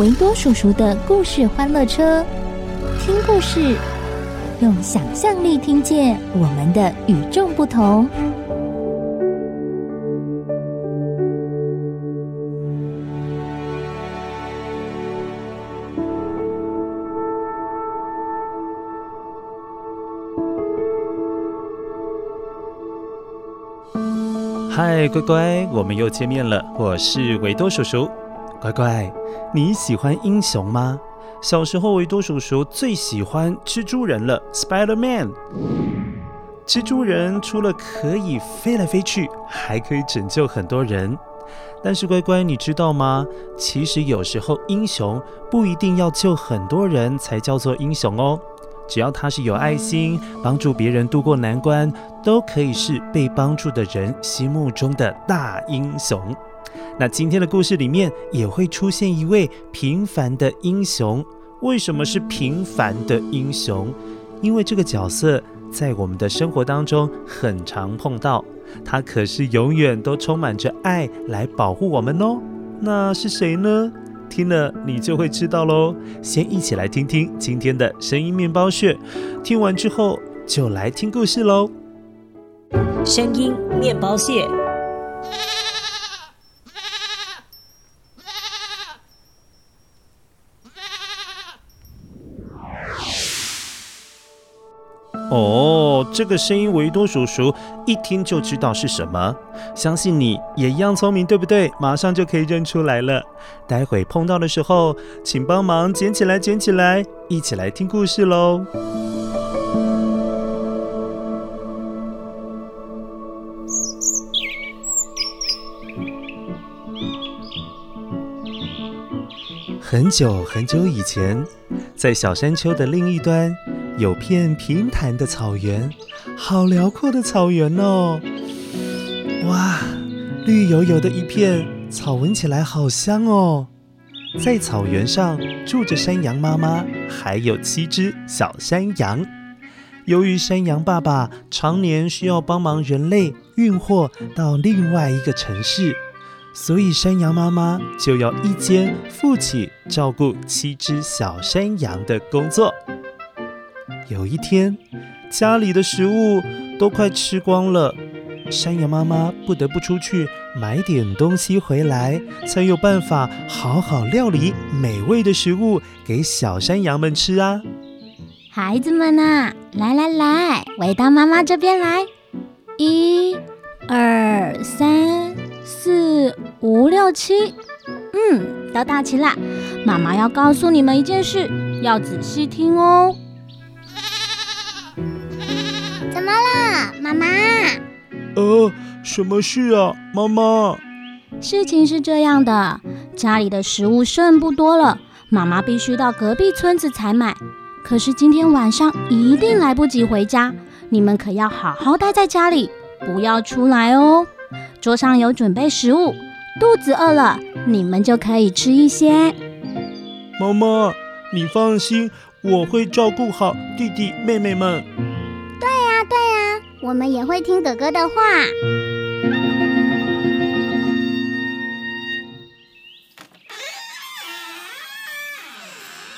维多叔叔的故事欢乐车，听故事，用想象力听见我们的与众不同。嗨，乖乖，我们又见面了。我是维多叔叔。乖乖，你喜欢英雄吗？小时候，维多叔叔最喜欢蜘蛛人了，Spider-Man。蜘蛛人除了可以飞来飞去，还可以拯救很多人。但是，乖乖，你知道吗？其实有时候英雄不一定要救很多人才叫做英雄哦。只要他是有爱心，帮助别人度过难关，都可以是被帮助的人心目中的大英雄。那今天的故事里面也会出现一位平凡的英雄。为什么是平凡的英雄？因为这个角色在我们的生活当中很常碰到，他可是永远都充满着爱来保护我们哦。那是谁呢？听了你就会知道喽。先一起来听听今天的声音面包屑，听完之后就来听故事喽。声音面包屑。哦，这个声音维多叔叔一听就知道是什么，相信你也一样聪明，对不对？马上就可以认出来了。待会碰到的时候，请帮忙捡起来，捡起来，一起来听故事喽。很久很久以前，在小山丘的另一端，有片平坦的草原，好辽阔的草原哦！哇，绿油油的一片，草闻起来好香哦。在草原上住着山羊妈妈，还有七只小山羊。由于山羊爸爸常年需要帮忙人类运货到另外一个城市，所以山羊妈妈就要一肩负起照顾七只小山羊的工作。有一天，家里的食物都快吃光了，山羊妈妈不得不出去买点东西回来，才有办法好好料理美味的食物给小山羊们吃啊！孩子们啊，来来来，围到妈妈这边来，一、二、三、四、五、六、七，嗯，都到齐了。妈妈要告诉你们一件事，要仔细听哦。妈妈？呃，什么事啊，妈妈？事情是这样的，家里的食物剩不多了，妈妈必须到隔壁村子采买。可是今天晚上一定来不及回家，你们可要好好待在家里，不要出来哦。桌上有准备食物，肚子饿了，你们就可以吃一些。妈妈，你放心，我会照顾好弟弟妹妹们。我们也会听哥哥的话。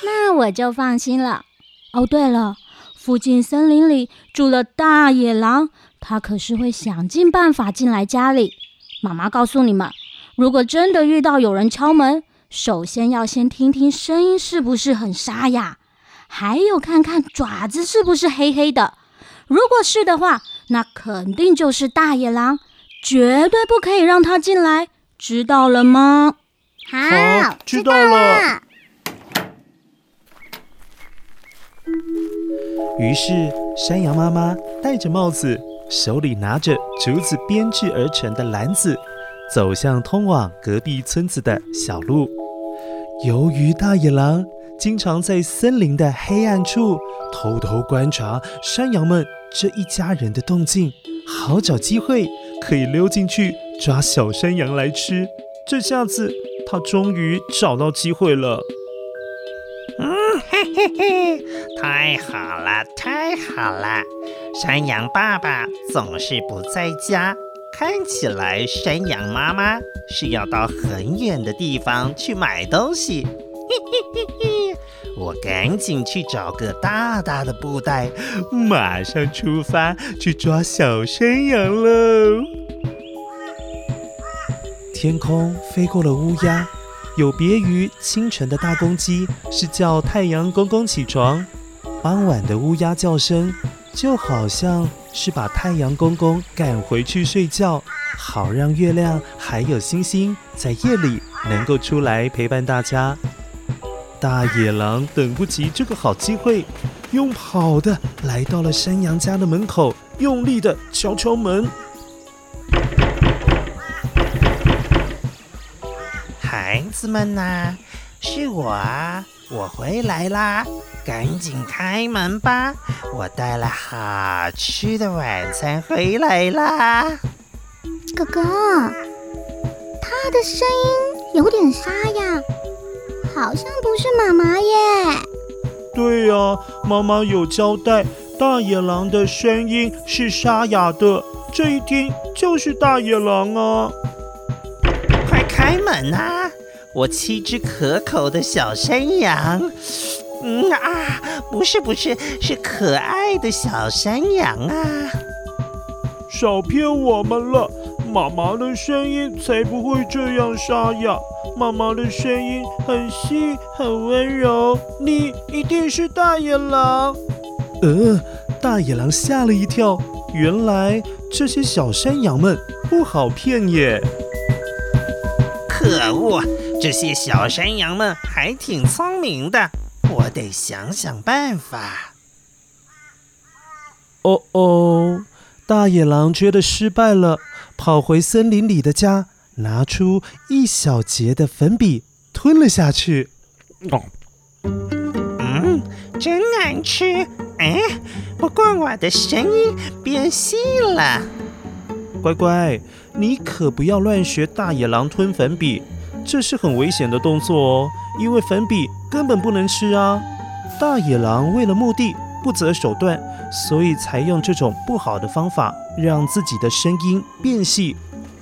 那我就放心了。哦，对了，附近森林里住了大野狼，他可是会想尽办法进来家里。妈妈告诉你们，如果真的遇到有人敲门，首先要先听听声音是不是很沙哑，还有看看爪子是不是黑黑的。如果是的话，那肯定就是大野狼，绝对不可以让他进来，知道了吗？好，知道了。于是，山羊妈妈戴着帽子，手里拿着竹子编制而成的篮子，走向通往隔壁村子的小路。由于大野狼经常在森林的黑暗处偷偷观察山羊们这一家人的动静，好找机会可以溜进去抓小山羊来吃。这下子，他终于找到机会了。嗯，嘿嘿嘿，太好了，太好了！山羊爸爸总是不在家，看起来山羊妈妈是要到很远的地方去买东西。嘿嘿嘿嘿，我赶紧去找个大大的布袋，马上出发去抓小山羊喽！天空飞过了乌鸦。有别于清晨的大公鸡是叫太阳公公起床，傍晚的乌鸦叫声就好像是把太阳公公赶回去睡觉，好让月亮还有星星在夜里能够出来陪伴大家。大野狼等不及这个好机会，用跑的来到了山羊家的门口，用力的敲敲门。孩子们呐，是我啊，我回来啦！赶紧开门吧，我带了好吃的晚餐回来啦。哥哥，他的声音有点沙哑，好像不是妈妈耶。对呀，妈妈有交代，大野狼的声音是沙哑的，这一听就是大野狼啊！快开门啊！我七只可口的小山羊，嗯啊，不是不是，是可爱的小山羊啊！少骗我们了，妈妈的声音才不会这样沙哑，妈妈的声音很细很温柔，你一定是大野狼。呃，大野狼吓了一跳，原来这些小山羊们不好骗耶！可恶！这些小山羊们还挺聪明的，我得想想办法。哦哦，大野狼觉得失败了，跑回森林里的家，拿出一小截的粉笔吞了下去。哦，嗯，真难吃。哎，不过我的声音变细了。乖乖，你可不要乱学大野狼吞粉笔。这是很危险的动作哦，因为粉笔根本不能吃啊！大野狼为了目的不择手段，所以才用这种不好的方法让自己的声音变细。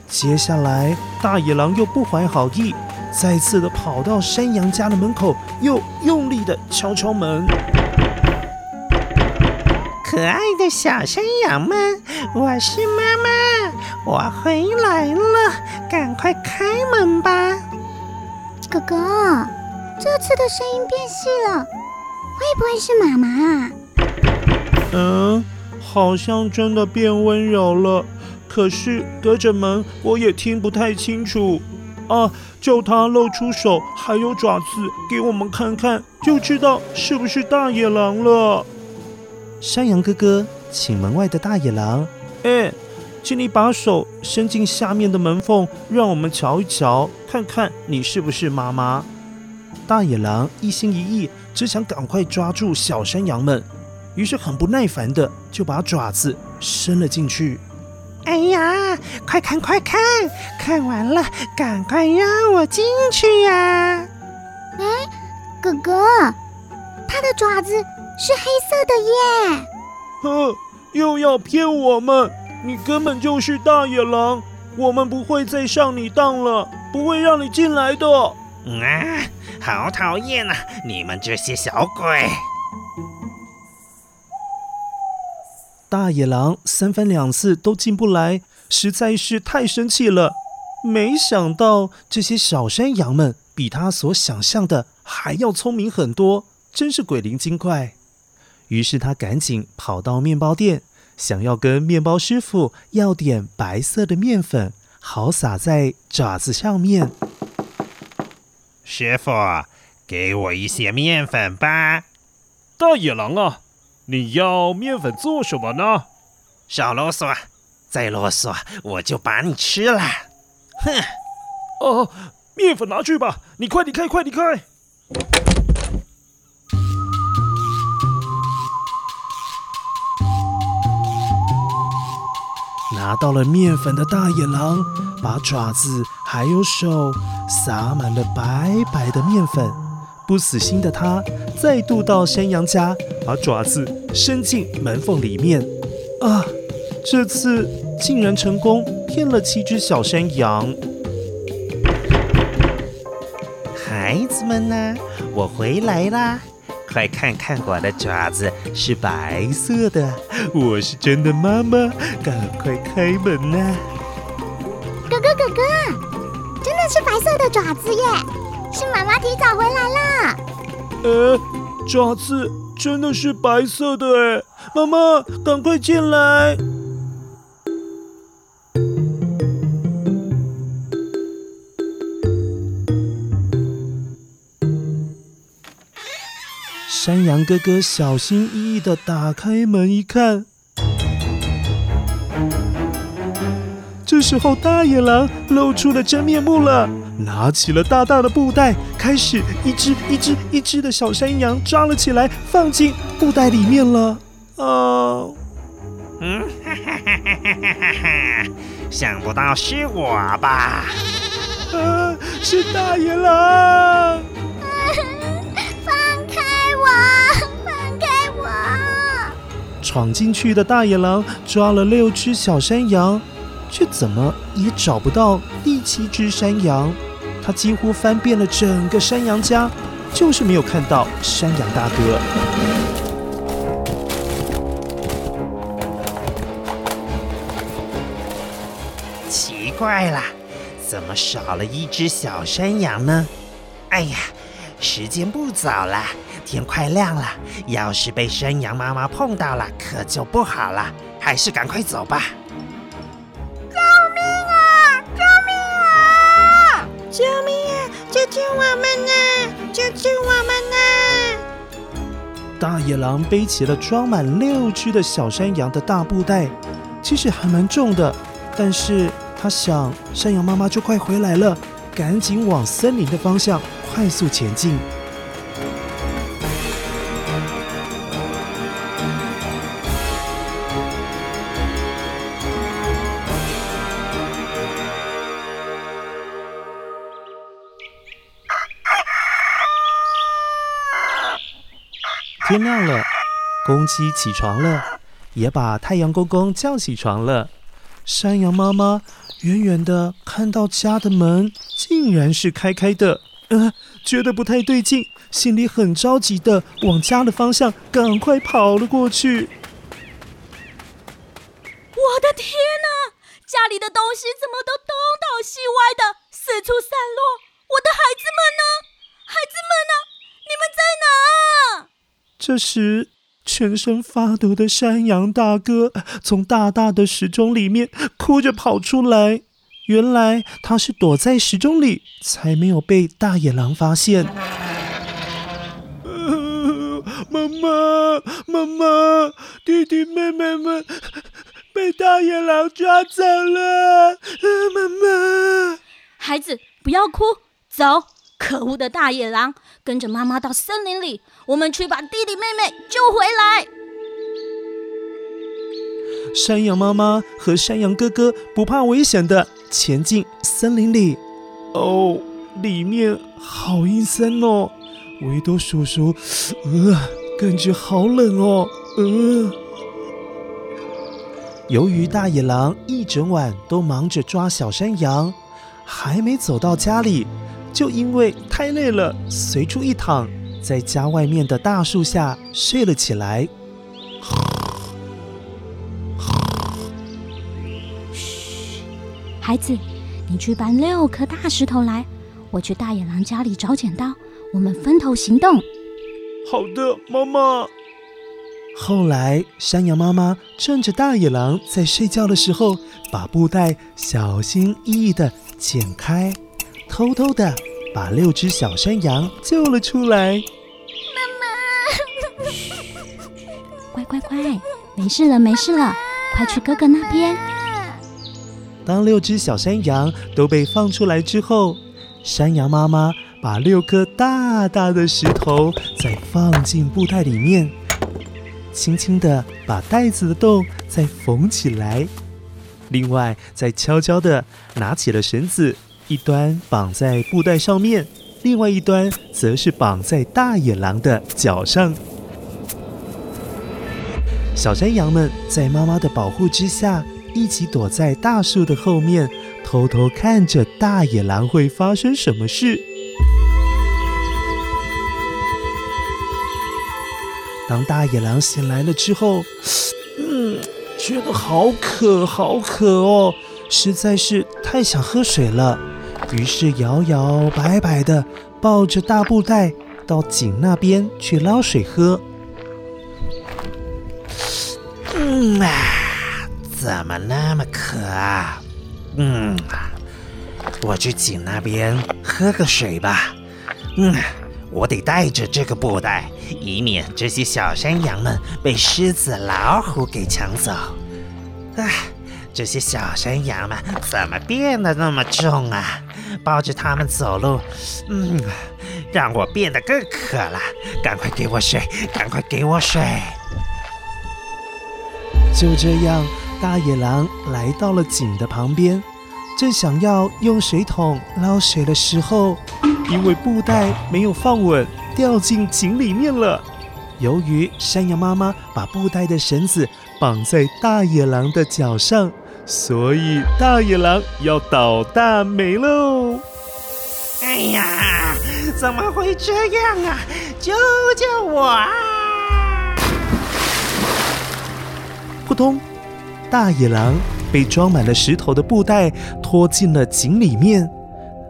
接下来，大野狼又不怀好意，再次的跑到山羊家的门口，又用力的敲敲门。可爱的小山羊们，我是妈妈，我回来了，赶快开门吧！哥哥，这次的声音变细了，会不会是妈妈啊？嗯，好像真的变温柔了，可是隔着门我也听不太清楚。啊，叫他露出手还有爪子给我们看看，就知道是不是大野狼了。山羊哥哥，请门外的大野狼，哎。请你把手伸进下面的门缝，让我们瞧一瞧，看看你是不是妈妈。大野狼一心一意，只想赶快抓住小山羊们，于是很不耐烦的就把爪子伸了进去。哎呀，快看快看，看完了赶快让我进去呀！哎，哥哥，他的爪子是黑色的耶！哼，又要骗我们！你根本就是大野狼，我们不会再上你当了，不会让你进来的。啊，好讨厌啊！你们这些小鬼！大野狼三番两次都进不来，实在是太生气了。没想到这些小山羊们比他所想象的还要聪明很多，真是鬼灵精怪。于是他赶紧跑到面包店，想要跟面包师傅要点白色的面粉，好撒在爪子上面。师傅，给我一些面粉吧。大野狼啊，你要面粉做什么呢？少啰嗦，再啰嗦我就把你吃了。哼！哦，面粉拿去吧，你快离开，快离开！拿到了面粉的大野狼，把爪子还有手撒满了白白的面粉。不死心的他，再度到山羊家，把爪子伸进门缝里面。啊，这次竟然成功骗了七只小山羊。孩子们呢？我回来啦！快看看我的爪子是白色的，我是真的妈妈，赶快开门呐！哥哥哥哥，真的是白色的爪子耶！是妈妈提早回来了。呃，爪子真的是白色的哎，妈妈赶快进来。山羊哥哥小心翼翼的打开门一看，这时候大野狼露出了真面目了，拿起了大大的布袋，开始一只一只一只的小山羊抓了起来，放进布袋里面了。啊，嗯，哈哈哈哈哈哈！想不到是我吧？啊，是大野狼！放开我！放开我闯进去的大野狼抓了六只小山羊，却怎么也找不到第七只山羊。他几乎翻遍了整个山羊家，就是没有看到山羊大哥。奇怪了，怎么少了一只小山羊呢？哎呀，时间不早了。天快亮了，要是被山羊妈妈碰到了，可就不好了。还是赶快走吧！救命啊！救救我们啊！救救我们啊！大野狼背起了装满六只的小山羊的大布袋，其实还蛮重的，但是他想山羊妈妈就快回来了，赶紧往森林的方向快速前进。天亮了，公鸡起床了，也把太阳公公叫起床了。山羊妈妈远远的看到家的门竟然是开开的，呃，觉得不太对劲，心里很着急的往家的方向赶快跑了过去。我的天哪，家里的东西怎么都东倒西歪的，四处散落？我的孩子们呢？孩子？这时，全身发抖的山羊大哥从大大的时钟里面哭着跑出来。原来他是躲在时钟里，才没有被大野狼发现。妈妈，妈妈，弟弟妹妹们被大野狼抓走了。妈妈，孩子，不要哭，走。可恶的大野狼，跟着妈妈到森林里，我们去把弟弟妹妹救回来。山羊妈妈和山羊哥哥不怕危险的前进森林里。哦，里面好阴森哦，维多叔叔，呃，感觉好冷哦，呃。由于大野狼一整晚都忙着抓小山羊，还没走到家里。就因为太累了，随处一躺，在家外面的大树下睡了起来。嘘，孩子，你去搬六颗大石头来，我去大野狼家里找剪刀，我们分头行动。好的，妈妈。后来，山羊妈妈趁着大野狼在睡觉的时候，把布袋小心翼翼地剪开，偷偷的把六只小山羊救了出来。妈妈，乖乖乖，没事了，没事了，快去哥哥那边。当六只小山羊都被放出来之后，山羊妈妈把六颗大大的石头再放进布袋里面。轻轻地把袋子的洞再缝起来，另外再悄悄地拿起了绳子，一端绑在布袋上面，另外一端则是绑在大野狼的脚上。小山羊们在妈妈的保护之下，一起躲在大树的后面，偷偷看着大野狼会发生什么事。当大野狼醒来了之后，嗯，觉得好渴，好渴哦，实在是太想喝水了。于是摇摇摆摆的抱着大布袋到井那边去捞水喝。嗯啊，怎么那么渴啊？嗯，我去井那边喝个水吧。嗯。我得带着这个布袋，以免这些小山羊们被狮子、老虎给抢走。唉，这些小山羊们怎么变得那么重啊？抱着它们走路，嗯，让我变得更渴了。赶快给我水，赶快给我水！就这样，大野狼来到了井的旁边。正想要用水桶捞水的时候，因为布袋没有放稳，掉进井里面了。由于山羊妈妈把布袋的绳子绑在大野狼的脚上，所以大野狼要倒大霉喽！哎呀，怎么会这样啊？救救我啊！扑通，大野狼。被装满了石头的布袋拖进了井里面。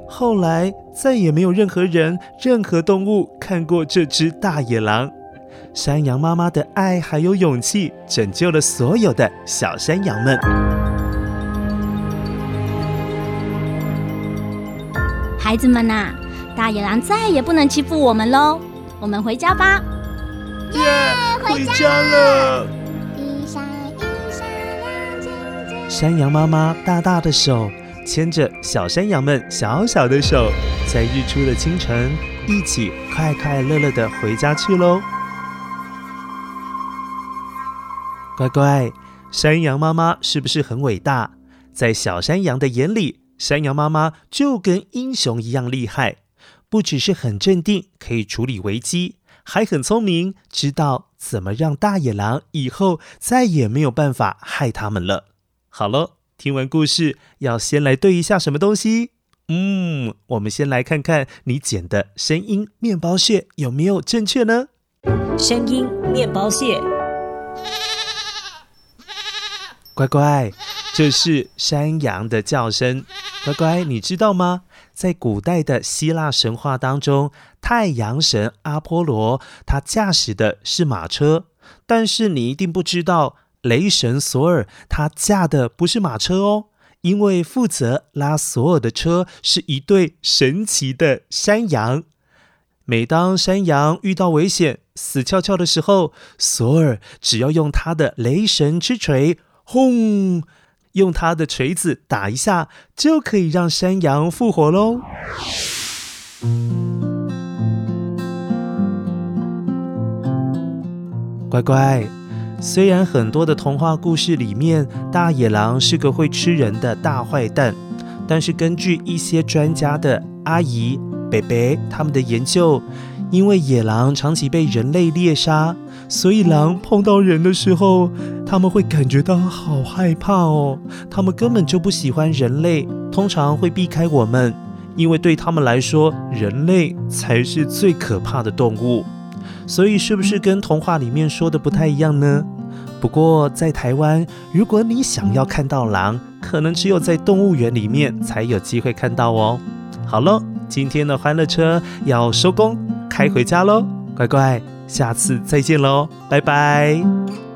后来再也没有任何人、任何动物看过这只大野狼。山羊妈妈的爱还有勇气，拯救了所有的小山羊们。孩子们呐、啊，大野狼再也不能欺负我们喽！我们回家吧。耶，yeah, 回家了。山羊妈妈大大的手牵着小山羊们小小的手，在日出的清晨，一起快快乐乐的回家去喽。乖乖，山羊妈妈是不是很伟大？在小山羊的眼里，山羊妈妈就跟英雄一样厉害，不只是很镇定，可以处理危机，还很聪明，知道怎么让大野狼以后再也没有办法害他们了。好了，听完故事要先来对一下什么东西？嗯，我们先来看看你捡的声音面包屑有没有正确呢？声音面包屑，乖乖，这是山羊的叫声。乖乖，你知道吗？在古代的希腊神话当中，太阳神阿波罗他驾驶的是马车，但是你一定不知道。雷神索尔，他驾的不是马车哦，因为负责拉索尔的车是一对神奇的山羊。每当山羊遇到危险、死翘翘的时候，索尔只要用他的雷神之锤，轰，用他的锤子打一下，就可以让山羊复活喽。乖乖。虽然很多的童话故事里面，大野狼是个会吃人的大坏蛋，但是根据一些专家的阿姨、伯伯他们的研究，因为野狼长期被人类猎杀，所以狼碰到人的时候，他们会感觉到好害怕哦。他们根本就不喜欢人类，通常会避开我们，因为对他们来说，人类才是最可怕的动物。所以，是不是跟童话里面说的不太一样呢？不过，在台湾，如果你想要看到狼，可能只有在动物园里面才有机会看到哦。好喽，今天的欢乐车要收工开回家喽，乖乖，下次再见喽，拜拜。